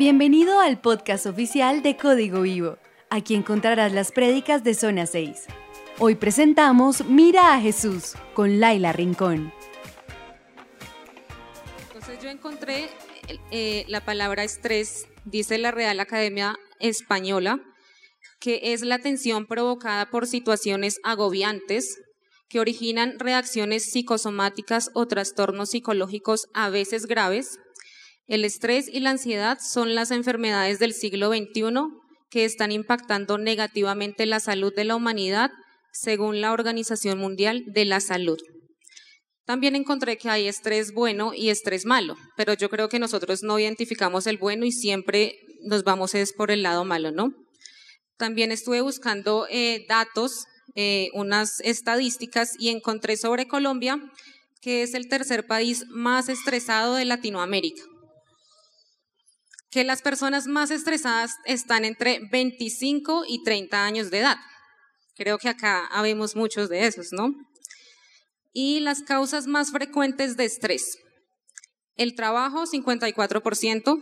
Bienvenido al podcast oficial de Código Vivo. Aquí encontrarás las prédicas de Zona 6. Hoy presentamos Mira a Jesús con Laila Rincón. Entonces yo encontré eh, la palabra estrés, dice la Real Academia Española, que es la tensión provocada por situaciones agobiantes que originan reacciones psicosomáticas o trastornos psicológicos a veces graves el estrés y la ansiedad son las enfermedades del siglo XXI que están impactando negativamente la salud de la humanidad según la Organización Mundial de la Salud. También encontré que hay estrés bueno y estrés malo, pero yo creo que nosotros no identificamos el bueno y siempre nos vamos es por el lado malo, ¿no? También estuve buscando eh, datos, eh, unas estadísticas y encontré sobre Colombia, que es el tercer país más estresado de Latinoamérica que las personas más estresadas están entre 25 y 30 años de edad. Creo que acá habemos muchos de esos, ¿no? Y las causas más frecuentes de estrés. El trabajo, 54%,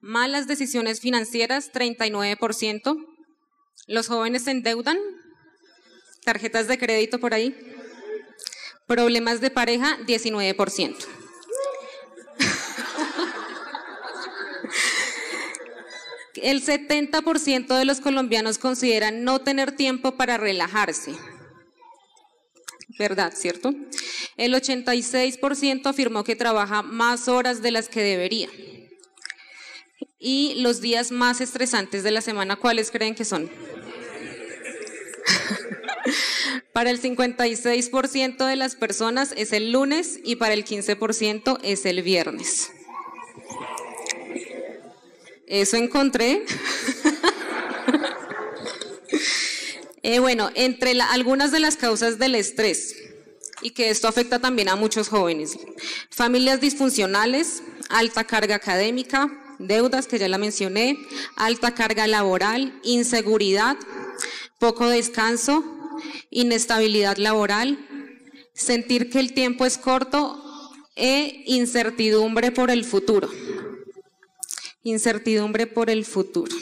malas decisiones financieras, 39%, los jóvenes se endeudan, tarjetas de crédito por ahí, problemas de pareja, 19%. El 70% de los colombianos consideran no tener tiempo para relajarse. ¿Verdad, cierto? El 86% afirmó que trabaja más horas de las que debería. Y los días más estresantes de la semana, ¿cuáles creen que son? para el 56% de las personas es el lunes y para el 15% es el viernes. Eso encontré. Eh, bueno, entre algunas de las causas del estrés y que esto afecta también a muchos jóvenes. Familias disfuncionales, alta carga académica, deudas, que ya la mencioné, alta carga laboral, inseguridad, poco descanso, inestabilidad laboral, sentir que el tiempo es corto e incertidumbre por el futuro incertidumbre por el futuro.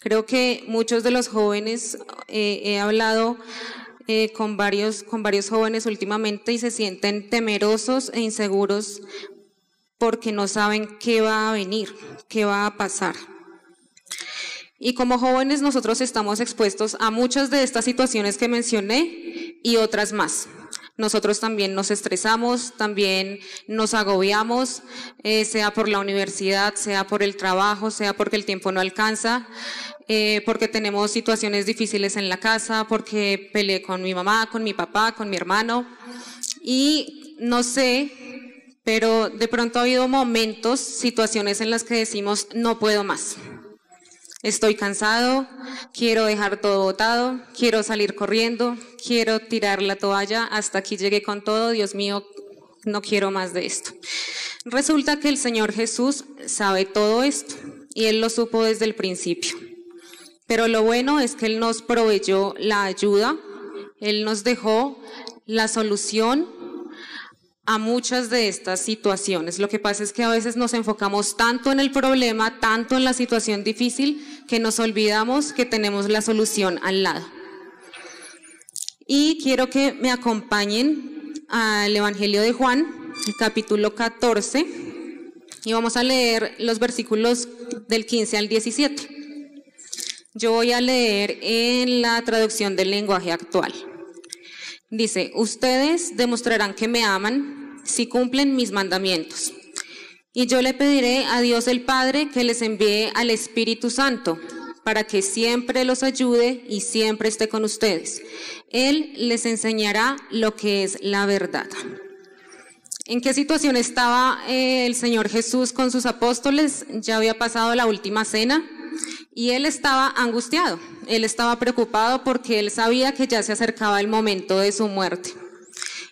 Creo que muchos de los jóvenes, eh, he hablado eh, con, varios, con varios jóvenes últimamente y se sienten temerosos e inseguros porque no saben qué va a venir, qué va a pasar. Y como jóvenes nosotros estamos expuestos a muchas de estas situaciones que mencioné y otras más nosotros también nos estresamos, también nos agobiamos, eh, sea por la universidad, sea por el trabajo, sea porque el tiempo no alcanza, eh, porque tenemos situaciones difíciles en la casa, porque peleé con mi mamá, con mi papá, con mi hermano. Y no sé, pero de pronto ha habido momentos, situaciones en las que decimos, no puedo más. Estoy cansado, quiero dejar todo botado, quiero salir corriendo, quiero tirar la toalla, hasta aquí llegué con todo, Dios mío, no quiero más de esto. Resulta que el Señor Jesús sabe todo esto y Él lo supo desde el principio. Pero lo bueno es que Él nos proveyó la ayuda, Él nos dejó la solución a muchas de estas situaciones. Lo que pasa es que a veces nos enfocamos tanto en el problema, tanto en la situación difícil, que nos olvidamos que tenemos la solución al lado. Y quiero que me acompañen al Evangelio de Juan, el capítulo 14, y vamos a leer los versículos del 15 al 17. Yo voy a leer en la traducción del lenguaje actual. Dice, ustedes demostrarán que me aman si cumplen mis mandamientos. Y yo le pediré a Dios el Padre que les envíe al Espíritu Santo para que siempre los ayude y siempre esté con ustedes. Él les enseñará lo que es la verdad. ¿En qué situación estaba eh, el Señor Jesús con sus apóstoles? Ya había pasado la última cena y él estaba angustiado, él estaba preocupado porque él sabía que ya se acercaba el momento de su muerte.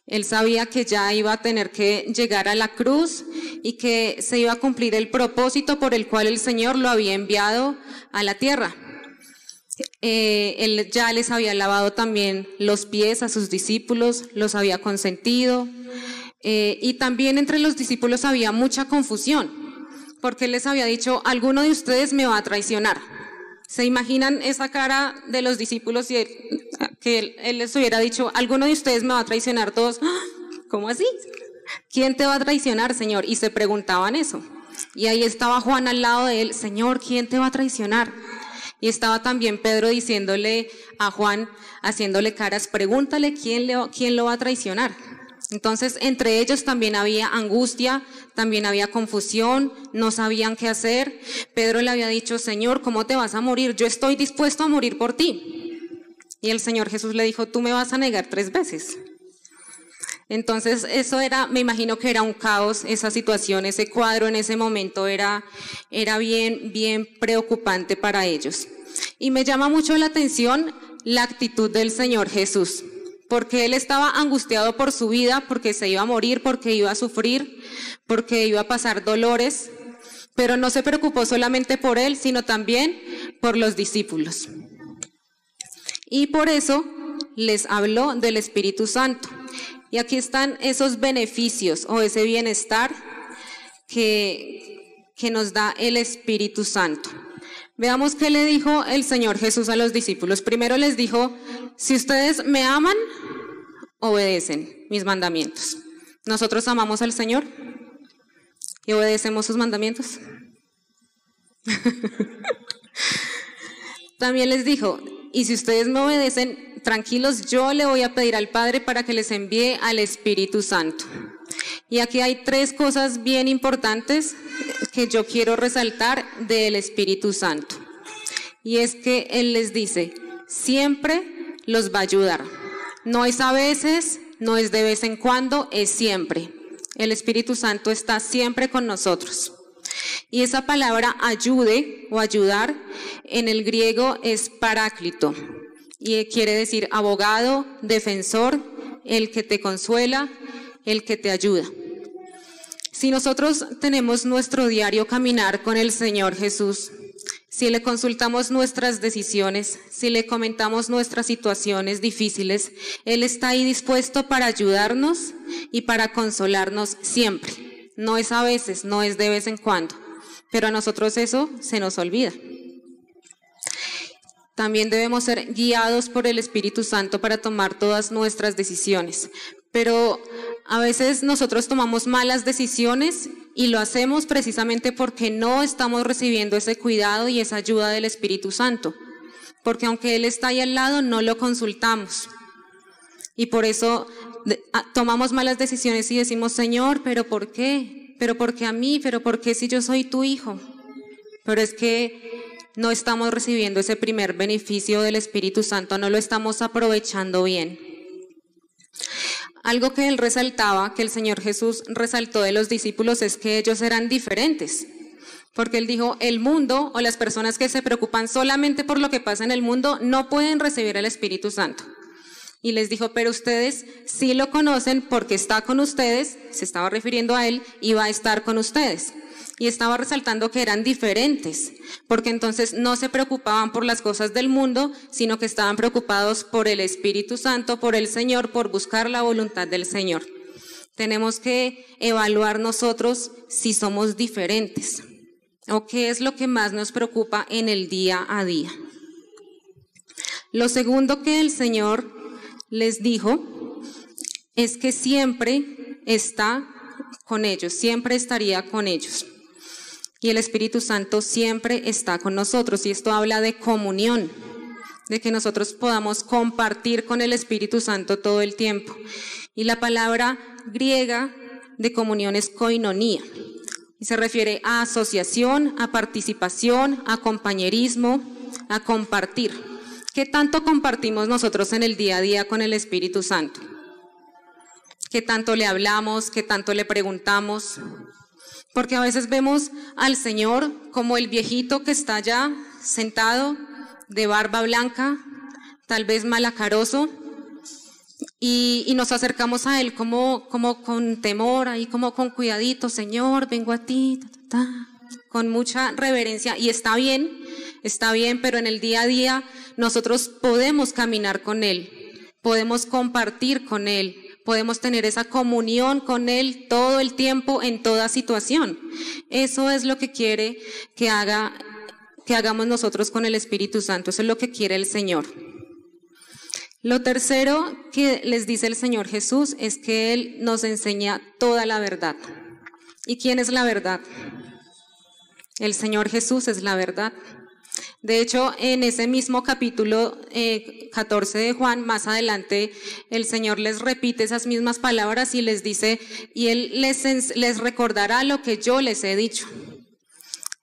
Él sabía que ya iba a tener que llegar a la cruz y que se iba a cumplir el propósito por el cual el Señor lo había enviado a la tierra. Eh, él ya les había lavado también los pies a sus discípulos, los había consentido. Eh, y también entre los discípulos había mucha confusión porque él les había dicho, alguno de ustedes me va a traicionar. ¿Se imaginan esa cara de los discípulos y que él, les hubiera dicho, alguno de ustedes me va a traicionar todos? ¿Cómo así? ¿Quién te va a traicionar, Señor? Y se preguntaban eso. Y ahí estaba Juan al lado de él, Señor, ¿quién te va a traicionar? Y estaba también Pedro diciéndole a Juan, haciéndole caras, pregúntale quién, le, quién lo va a traicionar. Entonces, entre ellos también había angustia, también había confusión, no sabían qué hacer. Pedro le había dicho, Señor, ¿cómo te vas a morir? Yo estoy dispuesto a morir por ti. Y el Señor Jesús le dijo, tú me vas a negar tres veces. Entonces, eso era, me imagino que era un caos, esa situación, ese cuadro en ese momento era, era bien, bien preocupante para ellos. Y me llama mucho la atención la actitud del Señor Jesús, porque él estaba angustiado por su vida, porque se iba a morir, porque iba a sufrir, porque iba a pasar dolores, pero no se preocupó solamente por él, sino también por los discípulos. Y por eso les habló del Espíritu Santo. Y aquí están esos beneficios o ese bienestar que, que nos da el Espíritu Santo. Veamos qué le dijo el Señor Jesús a los discípulos. Primero les dijo, si ustedes me aman, obedecen mis mandamientos. ¿Nosotros amamos al Señor y obedecemos sus mandamientos? También les dijo, y si ustedes me obedecen, tranquilos, yo le voy a pedir al Padre para que les envíe al Espíritu Santo. Y aquí hay tres cosas bien importantes que yo quiero resaltar del Espíritu Santo. Y es que Él les dice, siempre los va a ayudar. No es a veces, no es de vez en cuando, es siempre. El Espíritu Santo está siempre con nosotros. Y esa palabra ayude o ayudar en el griego es paráclito y quiere decir abogado, defensor, el que te consuela, el que te ayuda. Si nosotros tenemos nuestro diario caminar con el Señor Jesús, si le consultamos nuestras decisiones, si le comentamos nuestras situaciones difíciles, Él está ahí dispuesto para ayudarnos y para consolarnos siempre. No es a veces, no es de vez en cuando, pero a nosotros eso se nos olvida. También debemos ser guiados por el Espíritu Santo para tomar todas nuestras decisiones. Pero a veces nosotros tomamos malas decisiones y lo hacemos precisamente porque no estamos recibiendo ese cuidado y esa ayuda del Espíritu Santo. Porque aunque Él está ahí al lado, no lo consultamos. Y por eso tomamos malas decisiones y decimos, Señor, pero ¿por qué? ¿Pero por qué a mí? ¿Pero por qué si yo soy tu hijo? Pero es que no estamos recibiendo ese primer beneficio del Espíritu Santo, no lo estamos aprovechando bien. Algo que él resaltaba, que el Señor Jesús resaltó de los discípulos, es que ellos eran diferentes. Porque él dijo, el mundo o las personas que se preocupan solamente por lo que pasa en el mundo no pueden recibir el Espíritu Santo. Y les dijo, pero ustedes sí lo conocen porque está con ustedes, se estaba refiriendo a él, y va a estar con ustedes y estaba resaltando que eran diferentes, porque entonces no se preocupaban por las cosas del mundo, sino que estaban preocupados por el Espíritu Santo, por el Señor, por buscar la voluntad del Señor. Tenemos que evaluar nosotros si somos diferentes o qué es lo que más nos preocupa en el día a día. Lo segundo que el Señor les dijo es que siempre está con ellos, siempre estaría con ellos y el Espíritu Santo siempre está con nosotros. Y esto habla de comunión, de que nosotros podamos compartir con el Espíritu Santo todo el tiempo. Y la palabra griega de comunión es koinonía. Y se refiere a asociación, a participación, a compañerismo, a compartir. ¿Qué tanto compartimos nosotros en el día a día con el Espíritu Santo? ¿Qué tanto le hablamos? ¿Qué tanto le preguntamos? Porque a veces vemos al Señor como el viejito que está allá sentado de barba blanca, tal vez malacaroso, y, nos acercamos a Él como, como con temor, ahí como con cuidadito, Señor, vengo a ti, con mucha reverencia, y está bien, está bien, pero en el día a día nosotros podemos caminar con Él, podemos compartir con Él, podemos tener esa comunión con Él todo el tiempo, en toda situación. Eso es lo que quiere que haga, que hagamos nosotros con el Espíritu Santo. Eso es lo que quiere el Señor. Lo tercero que les dice el Señor Jesús es que Él nos enseña toda la verdad. ¿Y quién es la verdad? El Señor Jesús es la verdad. De hecho, en ese mismo capítulo 14 eh, de Juan, más adelante, el Señor les repite esas mismas palabras y les dice, y Él les, recordará lo que yo les he dicho.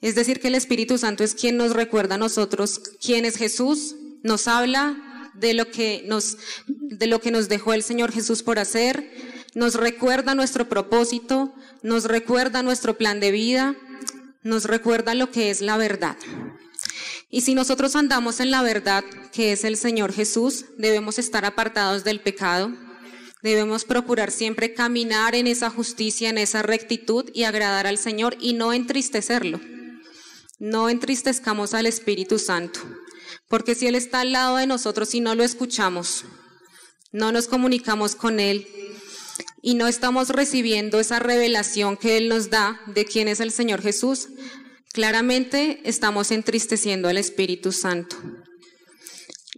Es decir, que el Espíritu Santo es quien nos recuerda a nosotros quién es Jesús, nos habla de lo que nos, de lo que nos dejó el Señor Jesús por hacer, nos recuerda nuestro propósito, nos recuerda nuestro plan de vida, nos recuerda lo que es la verdad. Y si nosotros andamos en la verdad, que es el Señor Jesús, debemos estar apartados del pecado, debemos procurar siempre caminar en esa justicia, en esa rectitud y agradar al Señor y no entristecerlo. No entristezcamos al Espíritu Santo. Porque si Él está al lado de nosotros y no lo escuchamos, no nos comunicamos con Él y no estamos recibiendo esa revelación que Él nos da de quién es el Señor Jesús, claramente estamos entristeciendo al Espíritu Santo.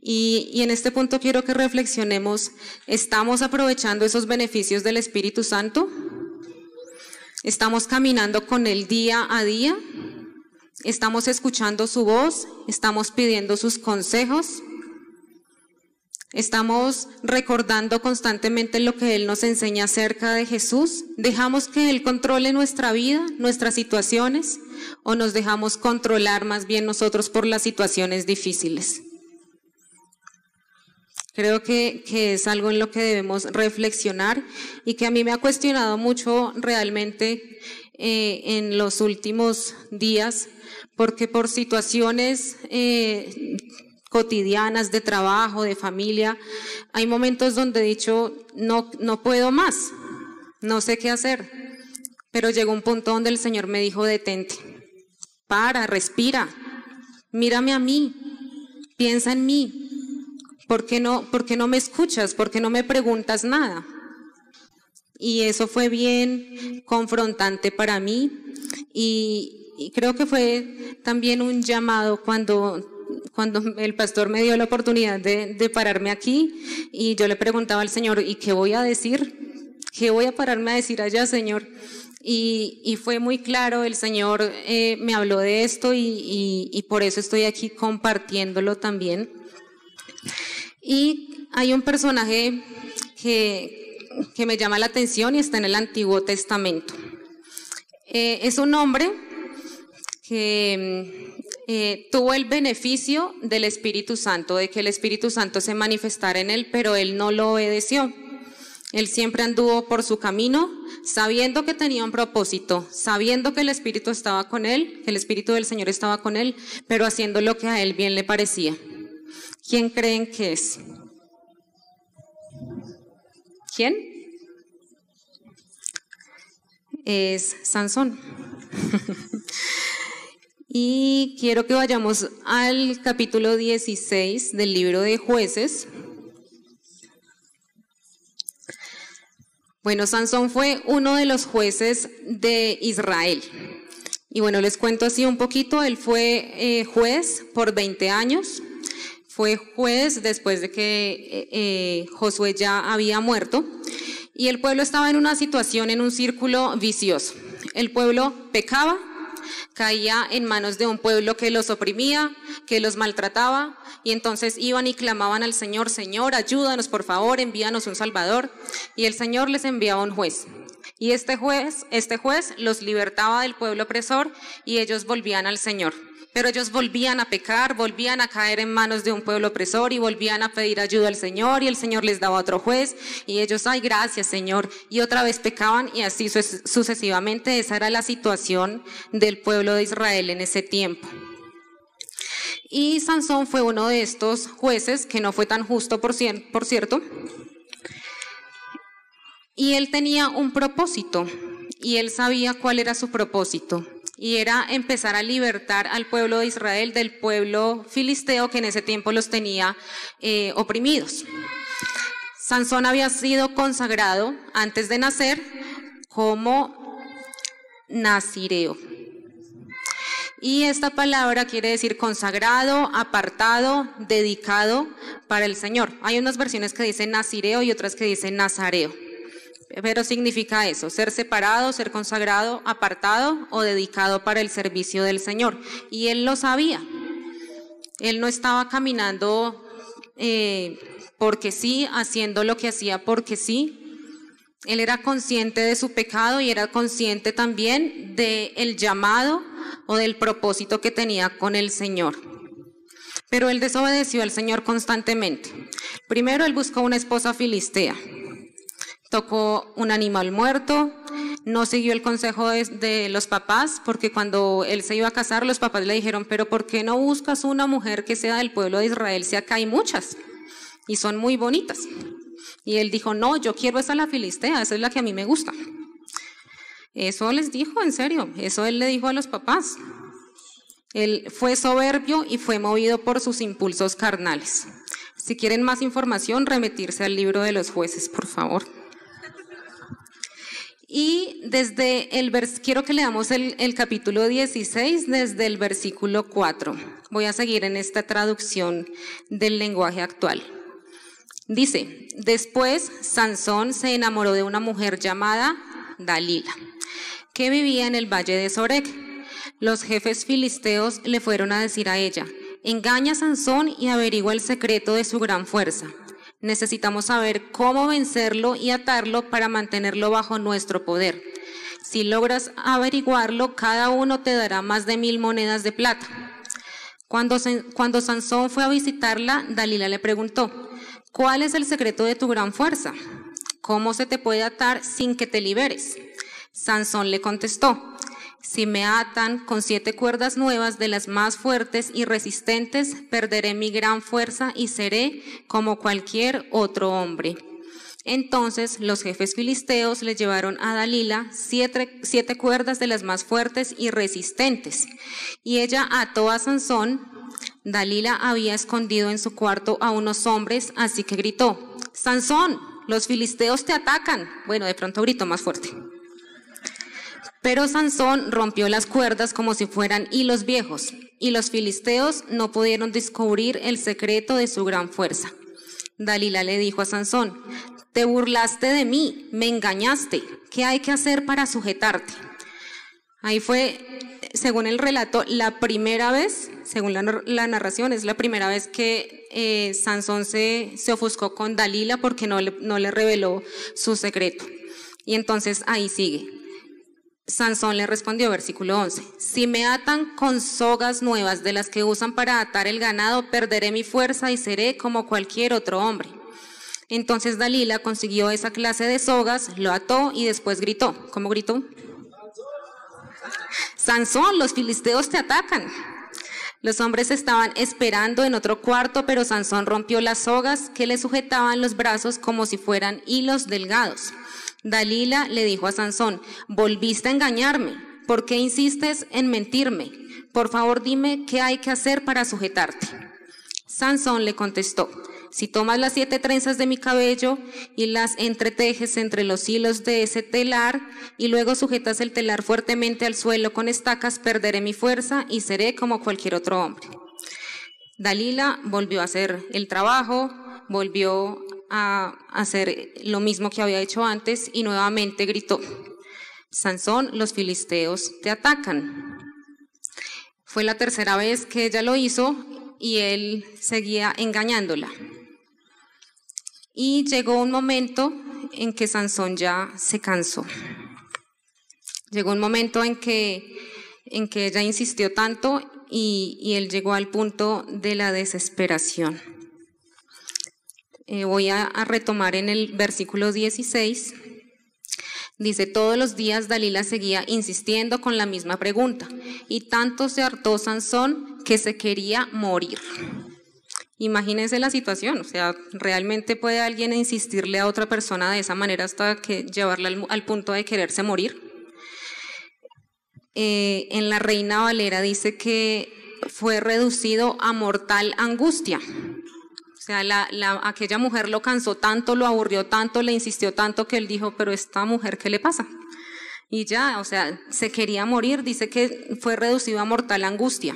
Y, y, en este punto quiero que reflexionemos, ¿estamos aprovechando esos beneficios del Espíritu Santo? ¿Estamos caminando con Él día a día? Estamos escuchando su voz, estamos pidiendo sus consejos, estamos recordando constantemente lo que Él nos enseña acerca de Jesús. ¿Dejamos que Él controle nuestra vida, nuestras situaciones, o nos dejamos controlar más bien nosotros por las situaciones difíciles? Creo que, que, es algo en lo que debemos reflexionar y que a mí me ha cuestionado mucho realmente eh, en los últimos días porque por situaciones eh, cotidianas de trabajo, de familia, hay momentos donde he dicho, no, no puedo más, no sé qué hacer. Pero llegó un punto donde el Señor me dijo, detente, para, respira, mírame a mí, piensa en mí. ¿Por qué no, por qué no me escuchas? ¿Por qué no me preguntas nada? Y eso fue bien confrontante para mí y creo que fue también un llamado cuando cuando el pastor me dio la oportunidad de, pararme aquí y yo le preguntaba al Señor, ¿y qué voy a decir? ¿Qué voy a pararme a decir allá, Señor? Y, fue muy claro, el Señor eh, me habló de esto y, por eso estoy aquí compartiéndolo también. Y hay un personaje que, que me llama la atención y está en el Antiguo Testamento. Eh, es un hombre que eh, tuvo el beneficio del Espíritu Santo, de que el Espíritu Santo se manifestara en él, pero él no lo obedeció. Él siempre anduvo por su camino, sabiendo que tenía un propósito, sabiendo que el Espíritu estaba con él, que el Espíritu del Señor estaba con él, pero haciendo lo que a él bien le parecía. ¿Quién creen que es? ¿Quién? Es Sansón. Y quiero que vayamos al capítulo 16 del libro de jueces. Bueno, Sansón fue uno de los jueces de Israel. Y bueno, les cuento así un poquito. Él fue eh, juez por 20 años. Fue juez después de que eh, eh, Josué ya había muerto. Y el pueblo estaba en una situación, en un círculo vicioso. El pueblo pecaba, caía en manos de un pueblo que los oprimía, que los maltrataba, y entonces iban y clamaban al Señor, Señor, ayúdanos por favor, envíanos un Salvador, y el Señor les enviaba un juez. Y este juez, este juez los libertaba del pueblo opresor y ellos volvían al Señor. Pero ellos volvían a pecar, volvían a caer en manos de un pueblo opresor y volvían a pedir ayuda al Señor y el Señor les daba otro juez y ellos, ay, gracias Señor, y otra vez pecaban y así sucesivamente. Esa era la situación del pueblo de Israel en ese tiempo. Y Sansón fue uno de estos jueces que no fue tan justo, por, por cierto. Y él tenía un propósito y él sabía cuál era su propósito y era empezar a libertar al pueblo de Israel del pueblo filisteo que en ese tiempo los tenía eh, oprimidos. Sansón había sido consagrado antes de nacer como nazireo. Y esta palabra quiere decir consagrado, apartado, dedicado para el Señor. Hay unas versiones que dicen nazireo y otras que dicen nazareo. Pero significa eso, ser separado, ser consagrado, apartado o dedicado para el servicio del Señor. Y él lo sabía. Él no estaba caminando eh, porque sí, haciendo lo que hacía porque sí, él era consciente de su pecado y era consciente también del el llamado o del propósito que tenía con el Señor. Pero él desobedeció al Señor constantemente. Primero él buscó una esposa filistea. Tocó un animal muerto, no siguió el consejo de, los papás, porque cuando él se iba a casar, los papás le dijeron, pero ¿por qué no buscas una mujer que sea del pueblo de Israel si acá hay muchas? Y son muy bonitas. Y él dijo, no, yo quiero esa la filistea, esa es la que a mí me gusta. Eso les dijo, en serio, eso él le dijo a los papás. Él fue soberbio y fue movido por sus impulsos carnales. Si quieren más información, remitirse al libro de los jueces, por favor. Y desde el vers quiero que leamos el, el capítulo 16 desde el versículo 4. Voy a seguir en esta traducción del lenguaje actual. Dice, después Sansón se enamoró de una mujer llamada Dalila, que vivía en el valle de Sorek. Los jefes filisteos le fueron a decir a ella, engaña a Sansón y averigua el secreto de su gran fuerza. Necesitamos saber cómo vencerlo y atarlo para mantenerlo bajo nuestro poder. Si logras averiguarlo, cada uno te dará más de mil monedas de plata. Cuando, cuando Sansón fue a visitarla, Dalila le preguntó, ¿Cuál es el secreto de tu gran fuerza? ¿Cómo se te puede atar sin que te liberes? Sansón le contestó, si me atan con siete cuerdas nuevas de las más fuertes y resistentes, perderé mi gran fuerza y seré como cualquier otro hombre. Entonces los jefes filisteos le llevaron a Dalila siete, siete, cuerdas de las más fuertes y resistentes, y ella ató a Sansón Dalila había escondido en su cuarto a unos hombres, así que gritó, Sansón, los filisteos te atacan. Bueno, de pronto gritó más fuerte. Pero Sansón rompió las cuerdas como si fueran hilos viejos, y los filisteos no pudieron descubrir el secreto de su gran fuerza. Dalila le dijo a Sansón, te burlaste de mí, me engañaste, ¿qué hay que hacer para sujetarte? Ahí fue, según el relato, la primera vez según la, narración, es la primera vez que eh, Sansón se, ofuscó con Dalila porque no le, no le reveló su secreto. Y entonces ahí sigue. Sansón le respondió, versículo 11, si me atan con sogas nuevas de las que usan para atar el ganado, perderé mi fuerza y seré como cualquier otro hombre. Entonces Dalila consiguió esa clase de sogas, lo ató y después gritó. ¿Cómo gritó? Sansón, los filisteos te atacan. Los hombres estaban esperando en otro cuarto, pero Sansón rompió las sogas que le sujetaban los brazos como si fueran hilos delgados. Dalila le dijo a Sansón, volviste a engañarme, ¿por qué insistes en mentirme? Por favor dime qué hay que hacer para sujetarte. Sansón le contestó, si tomas las siete trenzas de mi cabello y las entretejes entre los hilos de ese telar y luego sujetas el telar fuertemente al suelo con estacas, perderé mi fuerza y seré como cualquier otro hombre. Dalila volvió a hacer el trabajo, volvió a hacer lo mismo que había hecho antes y nuevamente gritó, Sansón, los filisteos te atacan. Fue la tercera vez que ella lo hizo y él seguía engañándola. Y llegó un momento en que Sansón ya se cansó. Llegó un momento en que, en que ella insistió tanto y, él llegó al punto de la desesperación. Eh, voy a, retomar en el versículo 16. Dice, todos los días Dalila seguía insistiendo con la misma pregunta, y tanto se hartó Sansón que se quería morir. Imagínense la situación, o sea, ¿realmente puede alguien insistirle a otra persona de esa manera hasta que llevarla al, punto de quererse morir? Eh, en la Reina Valera dice que fue reducido a mortal angustia. Sea, la, aquella mujer lo cansó tanto, lo aburrió tanto, le insistió tanto que él dijo, pero esta mujer, ¿qué le pasa? Y ya, o sea, se quería morir, dice que fue reducido a mortal angustia.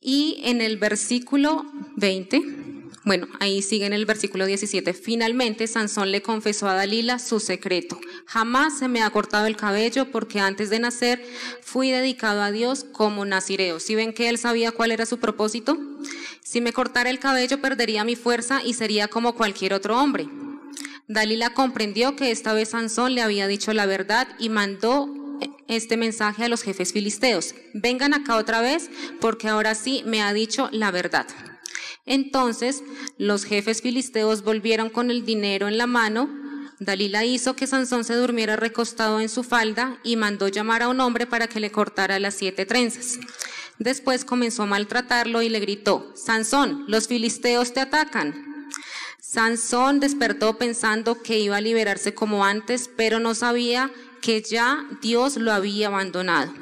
Y en el versículo 20, bueno, ahí sigue en el versículo 17. Finalmente, Sansón le confesó a Dalila su secreto. Jamás se me ha cortado el cabello porque antes de nacer fui dedicado a Dios como nazireo. ¿Si ven que él sabía cuál era su propósito? Si me cortara el cabello perdería mi fuerza y sería como cualquier otro hombre. Dalila comprendió que esta vez Sansón le había dicho la verdad y mandó este mensaje a los jefes filisteos. Vengan acá otra vez porque ahora sí me ha dicho la verdad. Entonces los jefes filisteos volvieron con el dinero en la mano. Dalila hizo que Sansón se durmiera recostado en su falda y mandó llamar a un hombre para que le cortara las siete trenzas. Después comenzó a maltratarlo y le gritó, Sansón, los filisteos te atacan. Sansón despertó pensando que iba a liberarse como antes, pero no sabía que ya Dios lo había abandonado.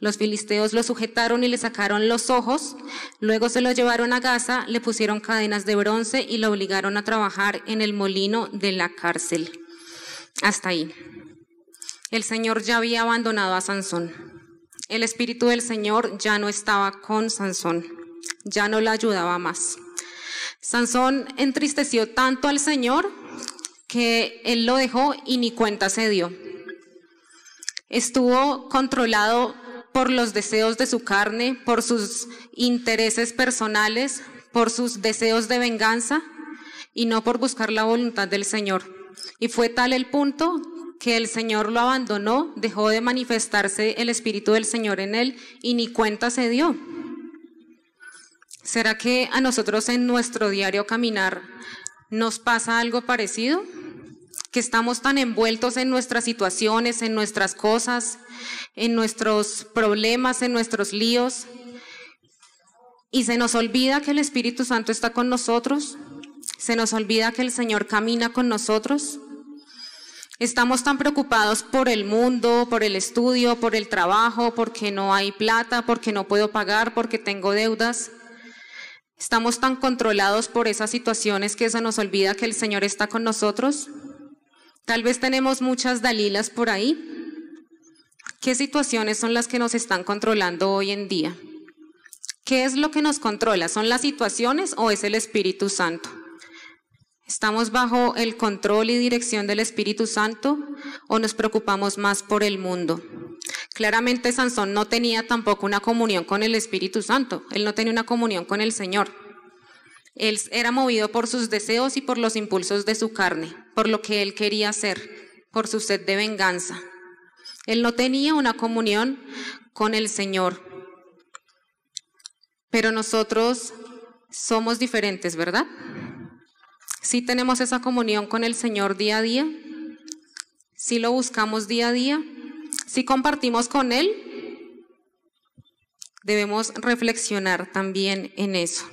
Los filisteos lo sujetaron y le sacaron los ojos, luego se lo llevaron a Gaza, le pusieron cadenas de bronce y lo obligaron a trabajar en el molino de la cárcel. Hasta ahí. El Señor ya había abandonado a Sansón. El Espíritu del Señor ya no estaba con Sansón, ya no le ayudaba más. Sansón entristeció tanto al Señor que él lo dejó y ni cuenta se dio. Estuvo controlado por los deseos de su carne, por sus intereses personales, por sus deseos de venganza y no por buscar la voluntad del Señor. Y fue tal el punto que el Señor lo abandonó, dejó de manifestarse el Espíritu del Señor en él y ni cuenta se dio. ¿Será que a nosotros en nuestro diario caminar nos pasa algo parecido? Que estamos tan envueltos en nuestras situaciones, en nuestras cosas, en nuestros problemas, en nuestros líos, y se nos olvida que el Espíritu Santo está con nosotros, se nos olvida que el Señor camina con nosotros. Estamos tan preocupados por el mundo, por el estudio, por el trabajo, porque no hay plata, porque no puedo pagar, porque tengo deudas. Estamos tan controlados por esas situaciones que se nos olvida que el Señor está con nosotros. Tal vez tenemos muchas Dalilas por ahí. ¿Qué situaciones son las que nos están controlando hoy en día? ¿Qué es lo que nos controla? ¿Son las situaciones o es el Espíritu Santo? ¿Estamos bajo el control y dirección del Espíritu Santo o nos preocupamos más por el mundo? Claramente Sansón no tenía tampoco una comunión con el Espíritu Santo, él no tenía una comunión con el Señor. Él era movido por sus deseos y por los impulsos de su carne, por lo que él quería hacer, por su sed de venganza. Él no tenía una comunión con el Señor. Pero nosotros somos diferentes, ¿verdad? Sí tenemos esa comunión con el Señor día a día. Sí lo buscamos día a día. Sí compartimos con Él. Debemos reflexionar también en eso.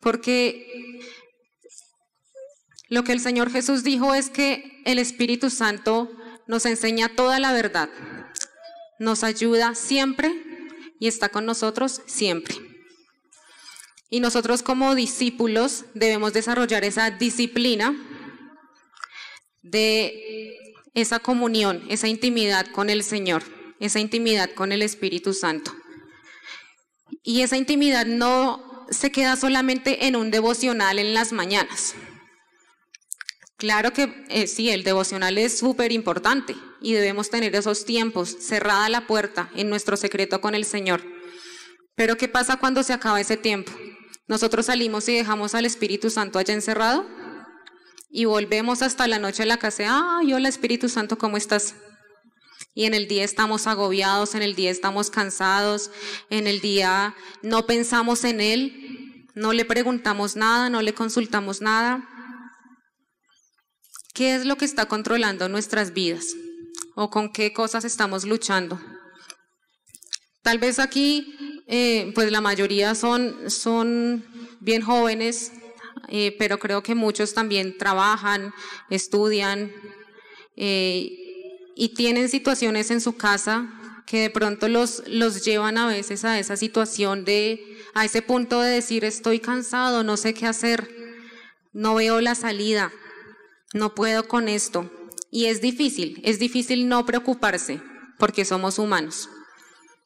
Porque lo que el Señor Jesús dijo es que el Espíritu Santo nos enseña toda la verdad, nos ayuda siempre y está con nosotros siempre. Y nosotros como discípulos debemos desarrollar esa disciplina de esa comunión, esa intimidad con el Señor, esa intimidad con el Espíritu Santo. Y esa intimidad no se queda solamente en un devocional en las mañanas. Claro que eh, sí, el devocional es súper importante y debemos tener esos tiempos, cerrada la puerta en nuestro secreto con el Señor. Pero ¿qué pasa cuando se acaba ese tiempo? Nosotros salimos y dejamos al Espíritu Santo allá encerrado y volvemos hasta la noche a la casa. Ah, hola Espíritu Santo, ¿cómo estás? Y en el día estamos agobiados, en el día estamos cansados, en el día no pensamos en Él, no le preguntamos nada, no le consultamos nada. ¿Qué es lo que está controlando nuestras vidas? ¿O con qué cosas estamos luchando? Tal vez aquí, eh, pues la mayoría son, son bien jóvenes, eh, pero creo que muchos también trabajan, estudian. Eh, y tienen situaciones en su casa que de pronto los, los llevan a veces a esa situación de, a ese punto de decir estoy cansado, no sé qué hacer, no veo la salida, no puedo con esto. Y es difícil, es difícil no preocuparse porque somos humanos.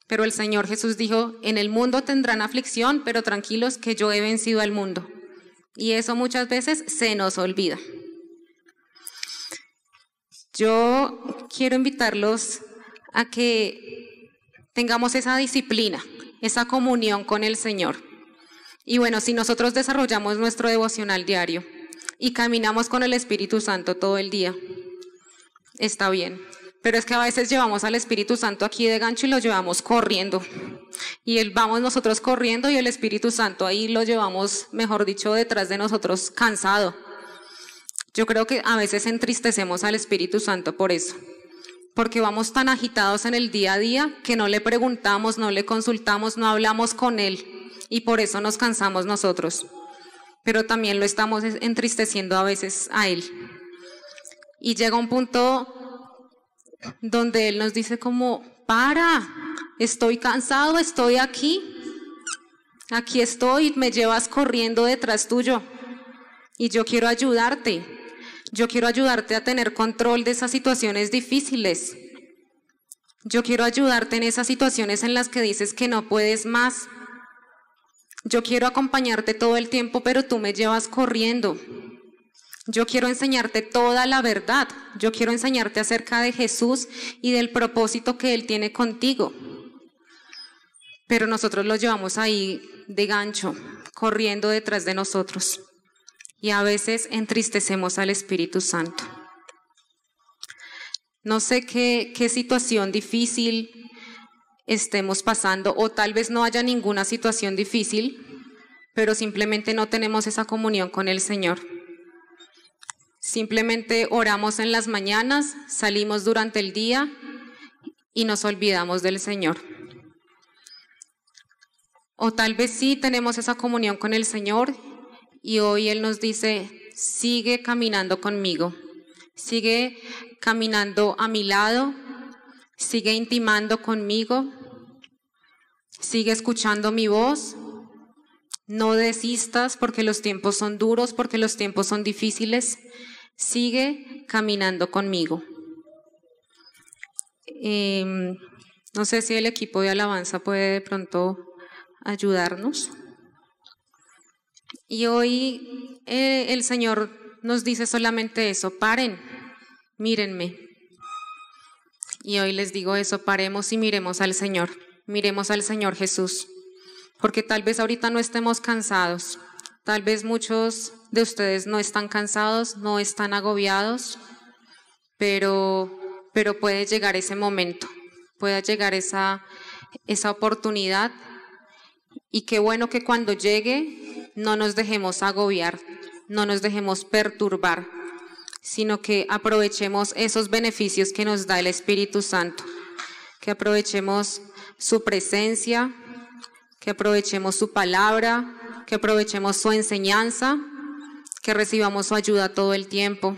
Pero el Señor Jesús dijo, en el mundo tendrán aflicción, pero tranquilos que yo he vencido al mundo. Y eso muchas veces se nos olvida. Yo quiero invitarlos a que tengamos esa disciplina, esa comunión con el Señor. Y bueno, si nosotros desarrollamos nuestro devocional diario y caminamos con el Espíritu Santo todo el día, está bien. Pero es que a veces llevamos al Espíritu Santo aquí de gancho y lo llevamos corriendo. Y él, vamos nosotros corriendo y el Espíritu Santo ahí lo llevamos, mejor dicho, detrás de nosotros cansado. Yo creo que a veces entristecemos al Espíritu Santo por eso porque vamos tan agitados en el día a día que no le preguntamos, no le consultamos, no hablamos con Él y por eso nos cansamos nosotros. Pero también lo estamos entristeciendo a veces a Él. Y llega un punto donde Él nos dice como, para, estoy cansado, estoy aquí, aquí estoy, me llevas corriendo detrás tuyo y yo quiero ayudarte. Yo quiero ayudarte a tener control de esas situaciones difíciles. Yo quiero ayudarte en esas situaciones en las que dices que no puedes más. Yo quiero acompañarte todo el tiempo, pero tú me llevas corriendo. Yo quiero enseñarte toda la verdad. Yo quiero enseñarte acerca de Jesús y del propósito que Él tiene contigo. Pero nosotros lo llevamos ahí de gancho, corriendo detrás de nosotros y a veces entristecemos al Espíritu Santo. No sé qué, qué situación difícil estemos pasando o tal vez no haya ninguna situación difícil, pero simplemente no tenemos esa comunión con el Señor. Simplemente oramos en las mañanas, salimos durante el día y nos olvidamos del Señor. O tal vez sí tenemos esa comunión con el Señor y hoy Él nos dice, sigue caminando conmigo, sigue caminando a mi lado, sigue intimando conmigo, sigue escuchando mi voz, no desistas porque los tiempos son duros, porque los tiempos son difíciles, sigue caminando conmigo. Em, no sé si el equipo de alabanza puede de pronto ayudarnos. Y hoy eh, el Señor nos dice solamente eso, paren, mírenme. Y hoy les digo eso, paremos y miremos al Señor, miremos al Señor Jesús, porque tal vez ahorita no estemos cansados, tal vez muchos de ustedes no están cansados, no están agobiados, pero, pero puede llegar ese momento, puede llegar esa, esa oportunidad. Y qué bueno que cuando llegue no nos dejemos agobiar, no nos dejemos perturbar, sino que aprovechemos esos beneficios que nos da el Espíritu Santo, que aprovechemos su presencia, que aprovechemos su palabra, que aprovechemos su enseñanza, que recibamos su ayuda todo el tiempo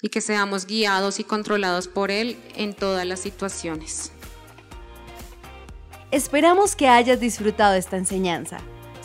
y que seamos guiados y controlados por Él en todas las situaciones. Esperamos que hayas disfrutado esta enseñanza.